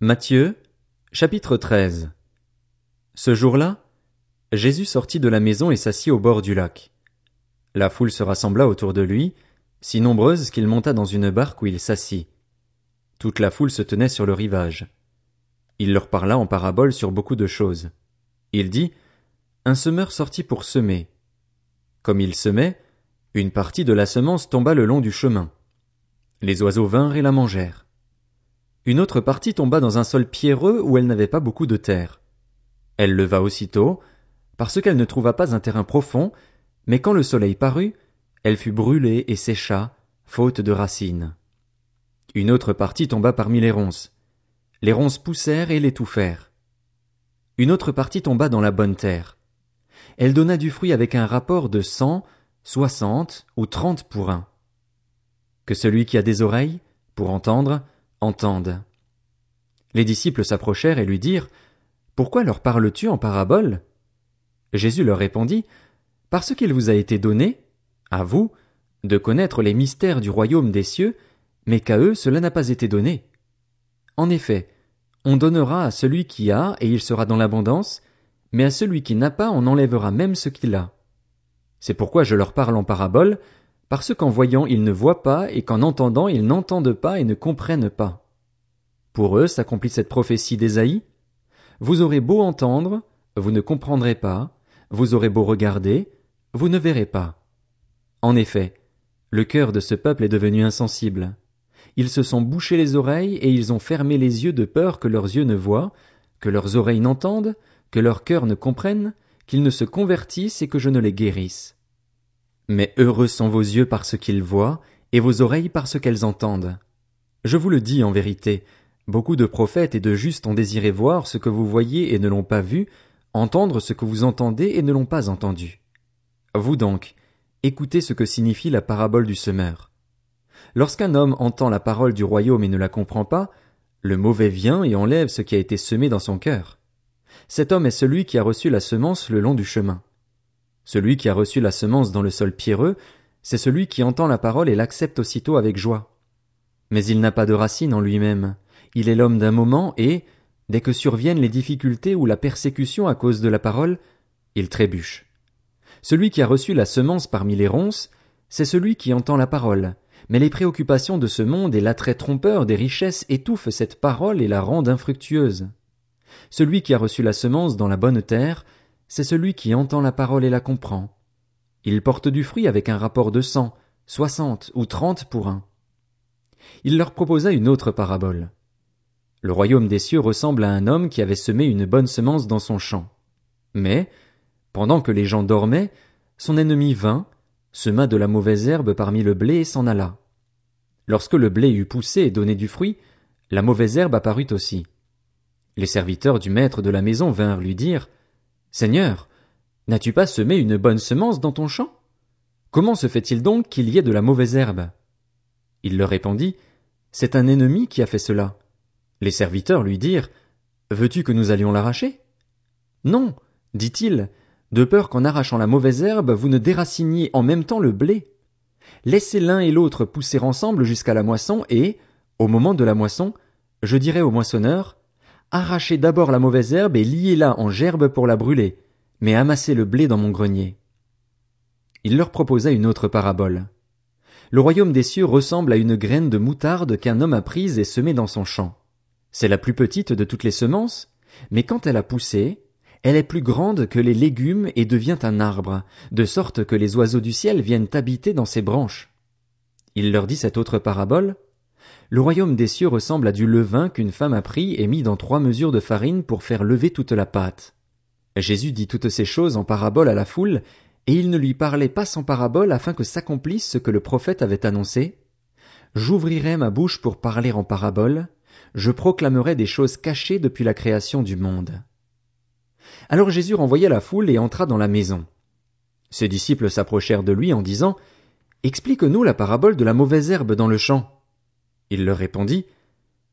Matthieu, chapitre 13 Ce jour-là, Jésus sortit de la maison et s'assit au bord du lac. La foule se rassembla autour de lui, si nombreuse qu'il monta dans une barque où il s'assit. Toute la foule se tenait sur le rivage. Il leur parla en parabole sur beaucoup de choses. Il dit, Un semeur sortit pour semer. Comme il semait, une partie de la semence tomba le long du chemin. Les oiseaux vinrent et la mangèrent. Une autre partie tomba dans un sol pierreux où elle n'avait pas beaucoup de terre. Elle leva aussitôt, parce qu'elle ne trouva pas un terrain profond, mais quand le soleil parut, elle fut brûlée et sécha, faute de racines. Une autre partie tomba parmi les ronces. Les ronces poussèrent et l'étouffèrent. Une autre partie tomba dans la bonne terre. Elle donna du fruit avec un rapport de cent, soixante ou trente pour un. Que celui qui a des oreilles, pour entendre, entende. Les disciples s'approchèrent et lui dirent, Pourquoi leur parles-tu en parabole? Jésus leur répondit, Parce qu'il vous a été donné, à vous, de connaître les mystères du royaume des cieux, mais qu'à eux cela n'a pas été donné. En effet, on donnera à celui qui a, et il sera dans l'abondance, mais à celui qui n'a pas, on enlèvera même ce qu'il a. C'est pourquoi je leur parle en parabole, parce qu'en voyant ils ne voient pas, et qu'en entendant ils n'entendent pas et ne comprennent pas. Pour eux s'accomplit cette prophétie d'Ésaïe. Vous aurez beau entendre, vous ne comprendrez pas, vous aurez beau regarder, vous ne verrez pas. En effet, le cœur de ce peuple est devenu insensible. Ils se sont bouchés les oreilles et ils ont fermé les yeux de peur que leurs yeux ne voient, que leurs oreilles n'entendent, que leur cœur ne comprenne, qu'ils ne se convertissent et que je ne les guérisse. Mais heureux sont vos yeux parce qu'ils voient, et vos oreilles parce qu'elles entendent. Je vous le dis en vérité, beaucoup de prophètes et de justes ont désiré voir ce que vous voyez et ne l'ont pas vu, entendre ce que vous entendez et ne l'ont pas entendu. Vous donc, écoutez ce que signifie la parabole du semeur. Lorsqu'un homme entend la parole du royaume et ne la comprend pas, le mauvais vient et enlève ce qui a été semé dans son cœur. Cet homme est celui qui a reçu la semence le long du chemin. Celui qui a reçu la semence dans le sol pierreux, c'est celui qui entend la parole et l'accepte aussitôt avec joie. Mais il n'a pas de racine en lui-même. Il est l'homme d'un moment et, dès que surviennent les difficultés ou la persécution à cause de la parole, il trébuche. Celui qui a reçu la semence parmi les ronces, c'est celui qui entend la parole, mais les préoccupations de ce monde et l'attrait trompeur des richesses étouffent cette parole et la rendent infructueuse. Celui qui a reçu la semence dans la bonne terre, c'est celui qui entend la parole et la comprend. Il porte du fruit avec un rapport de cent, soixante ou trente pour un. Il leur proposa une autre parabole. Le royaume des cieux ressemble à un homme qui avait semé une bonne semence dans son champ. Mais, pendant que les gens dormaient, son ennemi vint, sema de la mauvaise herbe parmi le blé et s'en alla. Lorsque le blé eut poussé et donné du fruit, la mauvaise herbe apparut aussi. Les serviteurs du maître de la maison vinrent lui dire Seigneur, n'as-tu pas semé une bonne semence dans ton champ? Comment se fait-il donc qu'il y ait de la mauvaise herbe? Il leur répondit C'est un ennemi qui a fait cela. Les serviteurs lui dirent Veux-tu que nous allions l'arracher? Non, dit-il, de peur qu'en arrachant la mauvaise herbe, vous ne déraciniez en même temps le blé. Laissez l'un et l'autre pousser ensemble jusqu'à la moisson et, au moment de la moisson, je dirai au moissonneur Arrachez d'abord la mauvaise herbe et liez-la en gerbe pour la brûler, mais amassez le blé dans mon grenier. Il leur proposa une autre parabole. Le royaume des cieux ressemble à une graine de moutarde qu'un homme a prise et semée dans son champ. C'est la plus petite de toutes les semences, mais quand elle a poussé, elle est plus grande que les légumes et devient un arbre, de sorte que les oiseaux du ciel viennent habiter dans ses branches. Il leur dit cette autre parabole. Le royaume des cieux ressemble à du levain qu'une femme a pris et mis dans trois mesures de farine pour faire lever toute la pâte. Jésus dit toutes ces choses en parabole à la foule, et il ne lui parlait pas sans parabole afin que s'accomplisse ce que le prophète avait annoncé. J'ouvrirai ma bouche pour parler en parabole, je proclamerai des choses cachées depuis la création du monde. Alors Jésus renvoya la foule et entra dans la maison. Ses disciples s'approchèrent de lui en disant, Explique-nous la parabole de la mauvaise herbe dans le champ. Il leur répondit,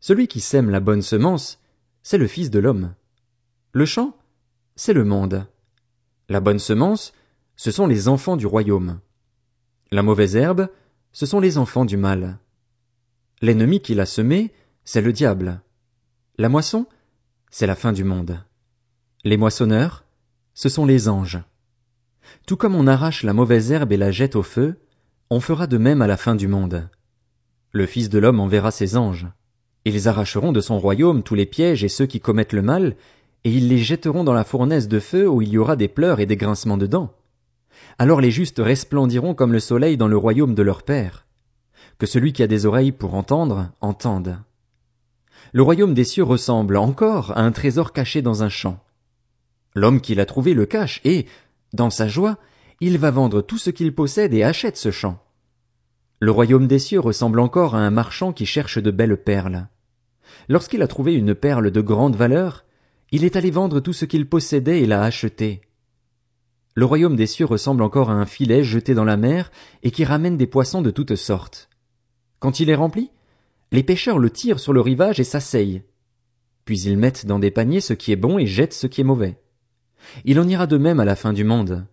Celui qui sème la bonne semence, c'est le Fils de l'homme. Le champ, c'est le monde. La bonne semence, ce sont les enfants du royaume. La mauvaise herbe, ce sont les enfants du mal. L'ennemi qui l'a semé, c'est le diable. La moisson, c'est la fin du monde. Les moissonneurs, ce sont les anges. Tout comme on arrache la mauvaise herbe et la jette au feu, on fera de même à la fin du monde. Le Fils de l'homme enverra ses anges. Ils arracheront de son royaume tous les pièges et ceux qui commettent le mal, et ils les jetteront dans la fournaise de feu où il y aura des pleurs et des grincements de dents. Alors les justes resplendiront comme le soleil dans le royaume de leur Père. Que celui qui a des oreilles pour entendre, entende. Le royaume des cieux ressemble encore à un trésor caché dans un champ. L'homme qui l'a trouvé le cache et, dans sa joie, il va vendre tout ce qu'il possède et achète ce champ. Le royaume des cieux ressemble encore à un marchand qui cherche de belles perles. Lorsqu'il a trouvé une perle de grande valeur, il est allé vendre tout ce qu'il possédait et l'a acheté. Le royaume des cieux ressemble encore à un filet jeté dans la mer et qui ramène des poissons de toutes sortes. Quand il est rempli, les pêcheurs le tirent sur le rivage et s'asseyent. Puis ils mettent dans des paniers ce qui est bon et jettent ce qui est mauvais. Il en ira de même à la fin du monde.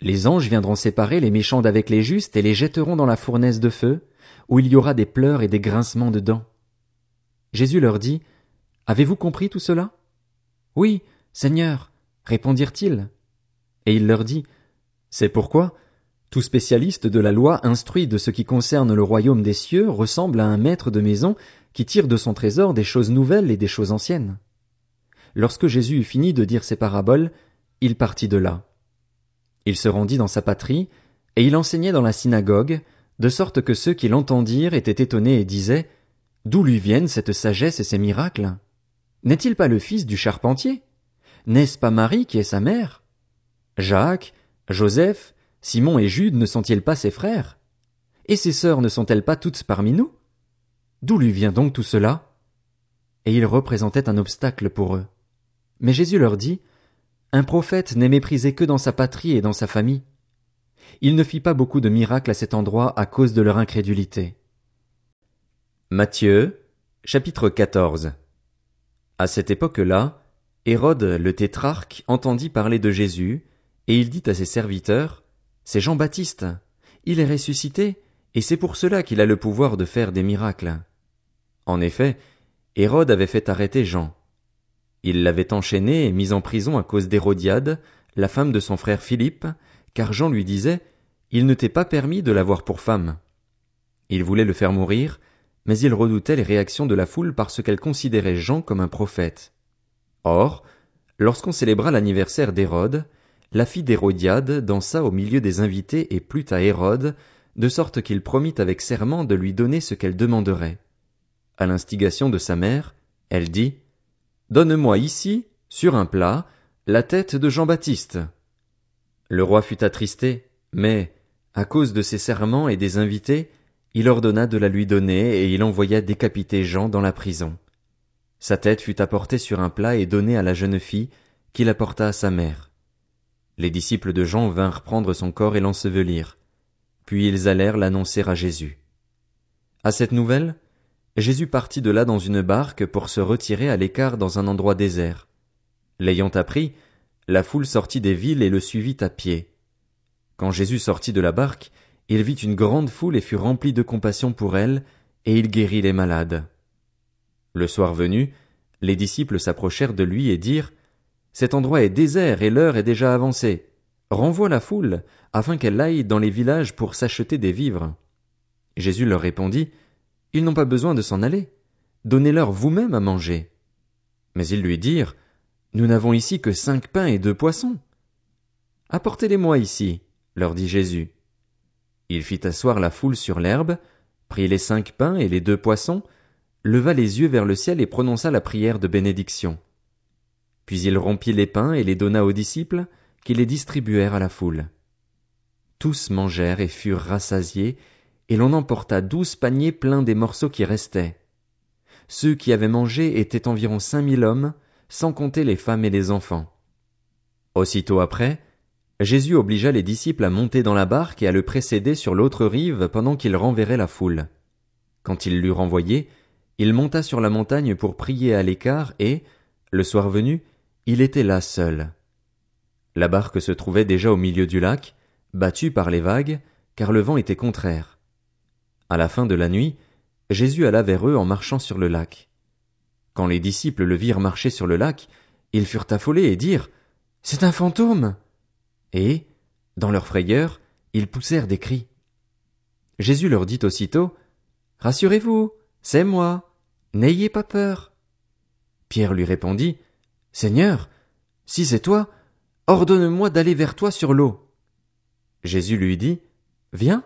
Les anges viendront séparer les méchants d'avec les justes et les jetteront dans la fournaise de feu, où il y aura des pleurs et des grincements de dents. Jésus leur dit, Avez-vous compris tout cela? Oui, Seigneur, répondirent-ils. Et il leur dit, C'est pourquoi, tout spécialiste de la loi instruit de ce qui concerne le royaume des cieux ressemble à un maître de maison qui tire de son trésor des choses nouvelles et des choses anciennes. Lorsque Jésus eut fini de dire ces paraboles, il partit de là. Il se rendit dans sa patrie, et il enseignait dans la synagogue, de sorte que ceux qui l'entendirent étaient étonnés et disaient, D'où lui viennent cette sagesse et ces miracles? N'est-il pas le fils du charpentier? N'est-ce pas Marie qui est sa mère? Jacques, Joseph, Simon et Jude ne sont-ils pas ses frères? Et ses sœurs ne sont-elles pas toutes parmi nous? D'où lui vient donc tout cela? Et il représentait un obstacle pour eux. Mais Jésus leur dit, Un prophète n'est méprisé que dans sa patrie et dans sa famille. Il ne fit pas beaucoup de miracles à cet endroit à cause de leur incrédulité. Matthieu, chapitre 14 À cette époque-là, Hérode le tétrarque entendit parler de Jésus, et il dit à ses serviteurs, C'est Jean-Baptiste. Il est ressuscité, et c'est pour cela qu'il a le pouvoir de faire des miracles. En effet, Hérode avait fait arrêter Jean. Il l'avait enchaîné et mis en prison à cause d'Hérodiade, la femme de son frère Philippe, car Jean lui disait, Il ne t'est pas permis de l'avoir pour femme. Il voulait le faire mourir, mais il redoutait les réactions de la foule parce qu'elle considérait Jean comme un prophète. Or, lorsqu'on célébra l'anniversaire d'Hérode, la fille d'Hérodiade dansa au milieu des invités et plut à Hérode, de sorte qu'il promit avec serment de lui donner ce qu'elle demanderait. À l'instigation de sa mère, elle dit, Donne-moi ici, sur un plat, la tête de Jean-Baptiste. Le roi fut attristé, mais, à cause de ses serments et des invités, il ordonna de la lui donner et il envoya décapiter Jean dans la prison. Sa tête fut apportée sur un plat et donnée à la jeune fille, qui l'apporta à sa mère. Les disciples de Jean vinrent prendre son corps et l'ensevelir. Puis ils allèrent l'annoncer à Jésus. À cette nouvelle, Jésus partit de là dans une barque pour se retirer à l'écart dans un endroit désert. L'ayant appris, la foule sortit des villes et le suivit à pied. Quand Jésus sortit de la barque, il vit une grande foule et fut rempli de compassion pour elle, et il guérit les malades. Le soir venu, les disciples s'approchèrent de lui et dirent, Cet endroit est désert et l'heure est déjà avancée. Renvoie la foule, afin qu'elle aille dans les villages pour s'acheter des vivres. Jésus leur répondit, ils n'ont pas besoin de s'en aller. Donnez-leur vous-même à manger. Mais ils lui dirent, Nous n'avons ici que cinq pains et deux poissons. Apportez-les-moi ici, leur dit Jésus. Il fit asseoir la foule sur l'herbe, prit les cinq pains et les deux poissons, leva les yeux vers le ciel et prononça la prière de bénédiction. Puis il rompit les pains et les donna aux disciples, qui les distribuèrent à la foule. Tous mangèrent et furent rassasiés, et l'on emporta douze paniers pleins des morceaux qui restaient. Ceux qui avaient mangé étaient environ cinq mille hommes, sans compter les femmes et les enfants. Aussitôt après, Jésus obligea les disciples à monter dans la barque et à le précéder sur l'autre rive pendant qu'il renverrait la foule. Quand il l'eut renvoyé, il monta sur la montagne pour prier à l'écart et, le soir venu, il était là seul. La barque se trouvait déjà au milieu du lac, battue par les vagues, car le vent était contraire. À la fin de la nuit, Jésus alla vers eux en marchant sur le lac. Quand les disciples le virent marcher sur le lac, ils furent affolés et dirent C'est un fantôme. Et, dans leur frayeur, ils poussèrent des cris. Jésus leur dit aussitôt Rassurez-vous, c'est moi, n'ayez pas peur. Pierre lui répondit Seigneur, si c'est toi, ordonne-moi d'aller vers toi sur l'eau. Jésus lui dit Viens.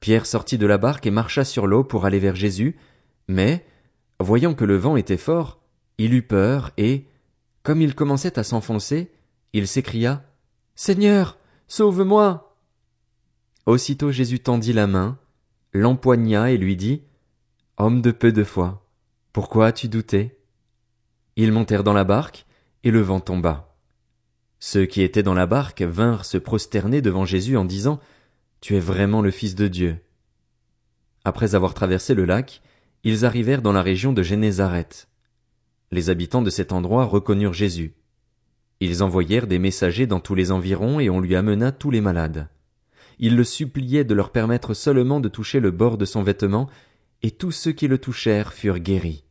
Pierre sortit de la barque et marcha sur l'eau pour aller vers Jésus, mais, voyant que le vent était fort, il eut peur et, comme il commençait à s'enfoncer, il s'écria Seigneur, sauve-moi. Aussitôt Jésus tendit la main, l'empoigna et lui dit Homme de peu de foi, pourquoi as-tu douté? Ils montèrent dans la barque, et le vent tomba. Ceux qui étaient dans la barque vinrent se prosterner devant Jésus en disant Tu es vraiment le Fils de Dieu. Après avoir traversé le lac, ils arrivèrent dans la région de Génézareth. Les habitants de cet endroit reconnurent Jésus. Ils envoyèrent des messagers dans tous les environs et on lui amena tous les malades. Ils le suppliaient de leur permettre seulement de toucher le bord de son vêtement, et tous ceux qui le touchèrent furent guéris.